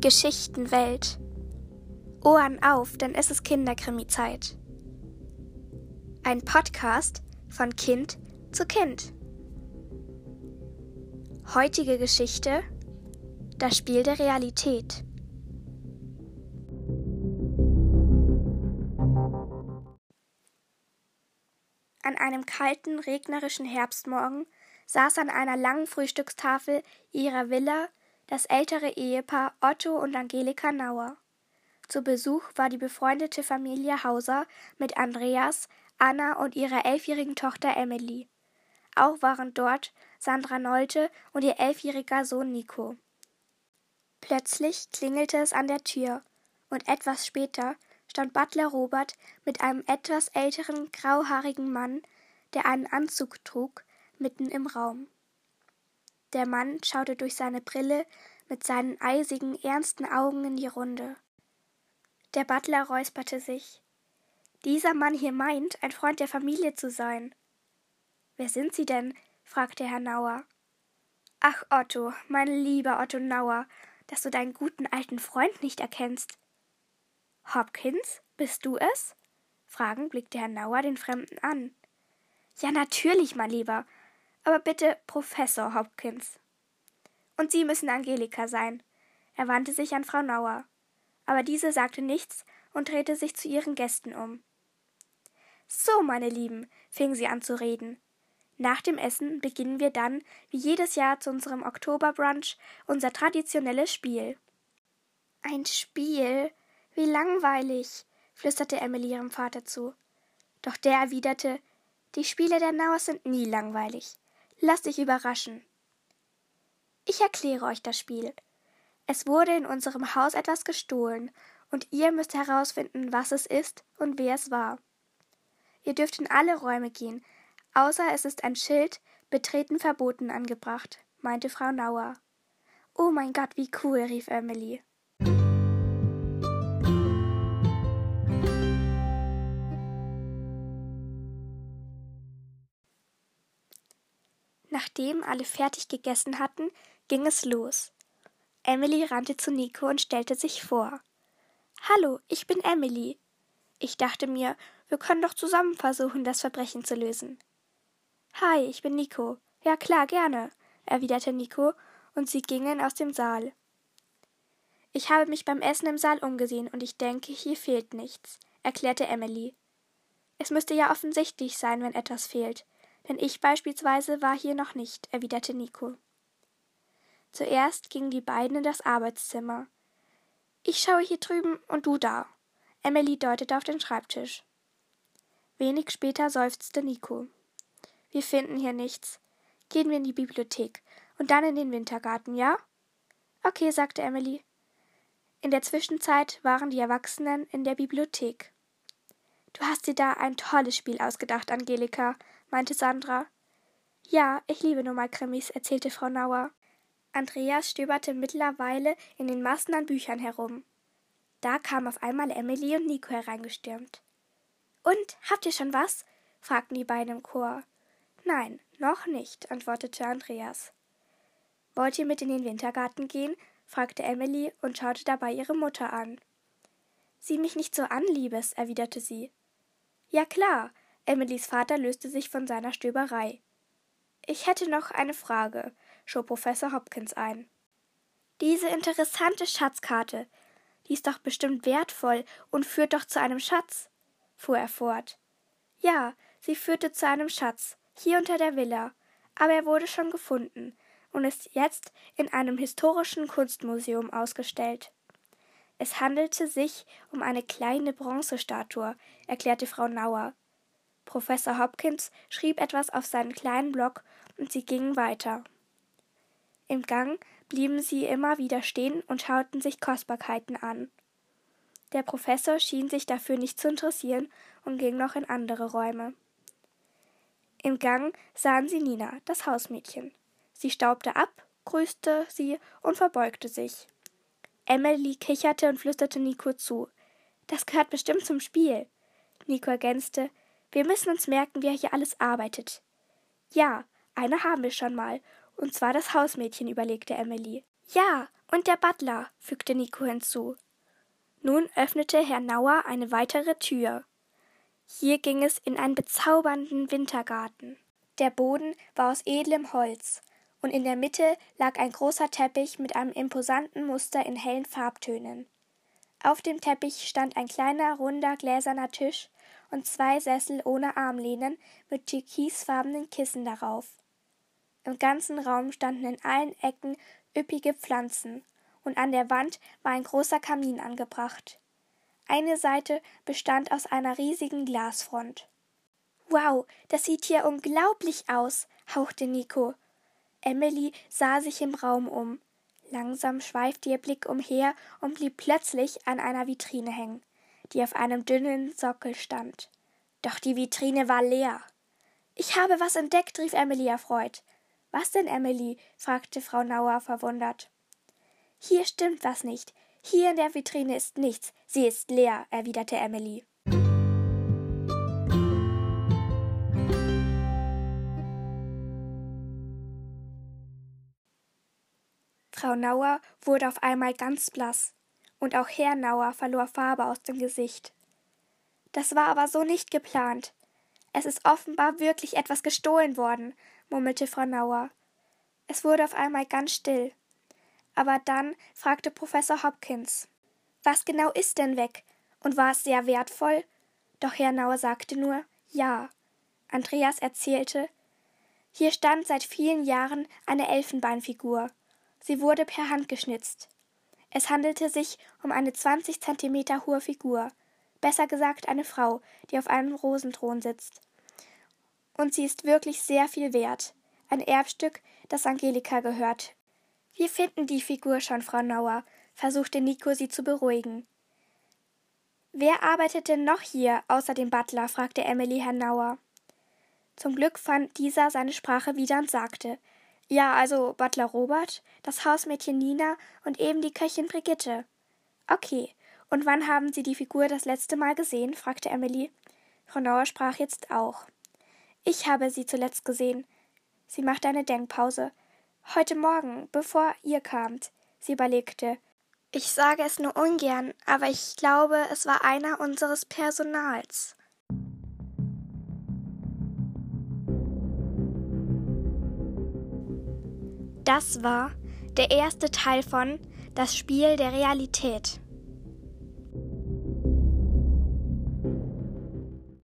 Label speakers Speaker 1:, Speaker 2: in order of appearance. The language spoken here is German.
Speaker 1: Geschichtenwelt. Ohren auf, denn es ist Kinderkrimi-Zeit. Ein Podcast von Kind zu Kind. Heutige Geschichte: Das Spiel der Realität. An einem kalten, regnerischen Herbstmorgen saß an einer langen Frühstückstafel ihrer Villa das ältere Ehepaar Otto und Angelika Nauer. Zu Besuch war die befreundete Familie Hauser mit Andreas, Anna und ihrer elfjährigen Tochter Emily. Auch waren dort Sandra Nolte und ihr elfjähriger Sohn Nico. Plötzlich klingelte es an der Tür, und etwas später stand Butler Robert mit einem etwas älteren, grauhaarigen Mann, der einen Anzug trug, mitten im Raum. Der Mann schaute durch seine Brille mit seinen eisigen, ernsten Augen in die Runde. Der Butler räusperte sich. Dieser Mann hier meint, ein Freund der Familie zu sein. Wer sind Sie denn? fragte Herr Nauer. Ach, Otto, mein lieber Otto Nauer, dass du deinen guten alten Freund nicht erkennst. Hopkins, bist du es? Fragend blickte Herr Nauer den Fremden an. Ja, natürlich, mein Lieber, aber bitte Professor Hopkins. Und Sie müssen Angelika sein. Er wandte sich an Frau Nauer. Aber diese sagte nichts und drehte sich zu ihren Gästen um. So, meine Lieben, fing sie an zu reden. Nach dem Essen beginnen wir dann, wie jedes Jahr zu unserem Oktoberbrunch, unser traditionelles Spiel. Ein Spiel? Wie langweilig, flüsterte Emily ihrem Vater zu. Doch der erwiderte, die Spiele der Nauers sind nie langweilig. Lasst dich überraschen. Ich erkläre euch das Spiel. Es wurde in unserem Haus etwas gestohlen, und ihr müsst herausfinden, was es ist und wer es war. Ihr dürft in alle Räume gehen, außer es ist ein Schild Betreten verboten angebracht, meinte Frau Nauer. Oh mein Gott, wie cool, rief Emily. Nachdem alle fertig gegessen hatten, ging es los. Emily rannte zu Nico und stellte sich vor. Hallo, ich bin Emily. Ich dachte mir, wir können doch zusammen versuchen, das Verbrechen zu lösen. Hi, ich bin Nico. Ja klar, gerne, erwiderte Nico, und sie gingen aus dem Saal. Ich habe mich beim Essen im Saal umgesehen und ich denke, hier fehlt nichts, erklärte Emily. Es müsste ja offensichtlich sein, wenn etwas fehlt, denn ich beispielsweise war hier noch nicht, erwiderte Nico. Zuerst gingen die beiden in das Arbeitszimmer. Ich schaue hier drüben und du da. Emily deutete auf den Schreibtisch. Wenig später seufzte Nico. Wir finden hier nichts. Gehen wir in die Bibliothek und dann in den Wintergarten, ja? Okay, sagte Emily. In der Zwischenzeit waren die Erwachsenen in der Bibliothek. Du hast dir da ein tolles Spiel ausgedacht, Angelika, meinte Sandra. Ja, ich liebe nun mal Krimis, erzählte Frau Nauer. Andreas stöberte mittlerweile in den Massen an Büchern herum. Da kam auf einmal Emily und Nico hereingestürmt. Und, habt ihr schon was? fragten die beiden im Chor. Nein, noch nicht, antwortete Andreas. Wollt ihr mit in den Wintergarten gehen? fragte Emily und schaute dabei ihre Mutter an. Sieh mich nicht so an, Liebes, erwiderte sie. Ja klar, Emilys Vater löste sich von seiner Stöberei. Ich hätte noch eine Frage, schob Professor Hopkins ein. Diese interessante Schatzkarte, die ist doch bestimmt wertvoll und führt doch zu einem Schatz, fuhr er fort. Ja, sie führte zu einem Schatz, hier unter der Villa, aber er wurde schon gefunden und ist jetzt in einem historischen Kunstmuseum ausgestellt. Es handelte sich um eine kleine Bronzestatue, erklärte Frau Nauer. Professor Hopkins schrieb etwas auf seinen kleinen Block und sie gingen weiter. Im Gang blieben sie immer wieder stehen und schauten sich Kostbarkeiten an. Der Professor schien sich dafür nicht zu interessieren und ging noch in andere Räume. Im Gang sahen sie Nina, das Hausmädchen. Sie staubte ab, grüßte sie und verbeugte sich. Emily kicherte und flüsterte Nico zu. Das gehört bestimmt zum Spiel. Nico ergänzte, wir müssen uns merken, wer hier alles arbeitet. Ja, eine haben wir schon mal, und zwar das Hausmädchen, überlegte Emily. Ja, Und der Butler, fügte Nico hinzu. Nun öffnete Herr Nauer eine weitere Tür. Hier ging es in einen bezaubernden Wintergarten. Der Boden war aus edlem Holz, und in der Mitte lag ein großer Teppich mit einem imposanten Muster in hellen Farbtönen. Auf dem Teppich stand ein kleiner, runder, gläserner Tisch und zwei Sessel ohne Armlehnen mit türkisfarbenen Kissen darauf. Im ganzen Raum standen in allen Ecken üppige Pflanzen, und an der Wand war ein großer Kamin angebracht. Eine Seite bestand aus einer riesigen Glasfront. Wow, das sieht hier unglaublich aus, hauchte Nico. Emily sah sich im Raum um. Langsam schweifte ihr Blick umher und blieb plötzlich an einer Vitrine hängen, die auf einem dünnen Sockel stand. Doch die Vitrine war leer. Ich habe was entdeckt, rief Emily erfreut. Was denn, Emily? fragte Frau Nauer verwundert. Hier stimmt was nicht. Hier in der Vitrine ist nichts. Sie ist leer, erwiderte Emily. Frau Nauer wurde auf einmal ganz blass, und auch Herr Nauer verlor Farbe aus dem Gesicht. Das war aber so nicht geplant. Es ist offenbar wirklich etwas gestohlen worden, murmelte Frau Nauer. Es wurde auf einmal ganz still. Aber dann fragte Professor Hopkins Was genau ist denn weg? Und war es sehr wertvoll? Doch Herr Nauer sagte nur Ja. Andreas erzählte Hier stand seit vielen Jahren eine Elfenbeinfigur. Sie wurde per Hand geschnitzt. Es handelte sich um eine zwanzig Zentimeter hohe Figur, besser gesagt eine Frau, die auf einem Rosenthron sitzt. Und sie ist wirklich sehr viel wert. Ein Erbstück, das Angelika gehört. Wir finden die Figur schon, Frau Nauer, versuchte Nico sie zu beruhigen. Wer arbeitet denn noch hier, außer dem Butler? fragte Emily Herrn Nauer. Zum Glück fand dieser seine Sprache wieder und sagte Ja, also Butler Robert, das Hausmädchen Nina und eben die Köchin Brigitte. Okay, und wann haben Sie die Figur das letzte Mal gesehen? fragte Emily. Frau Nauer sprach jetzt auch. Ich habe sie zuletzt gesehen. Sie machte eine Denkpause. Heute Morgen, bevor ihr kamt. Sie überlegte. Ich sage es nur ungern, aber ich glaube, es war einer unseres Personals. Das war der erste Teil von Das Spiel der Realität.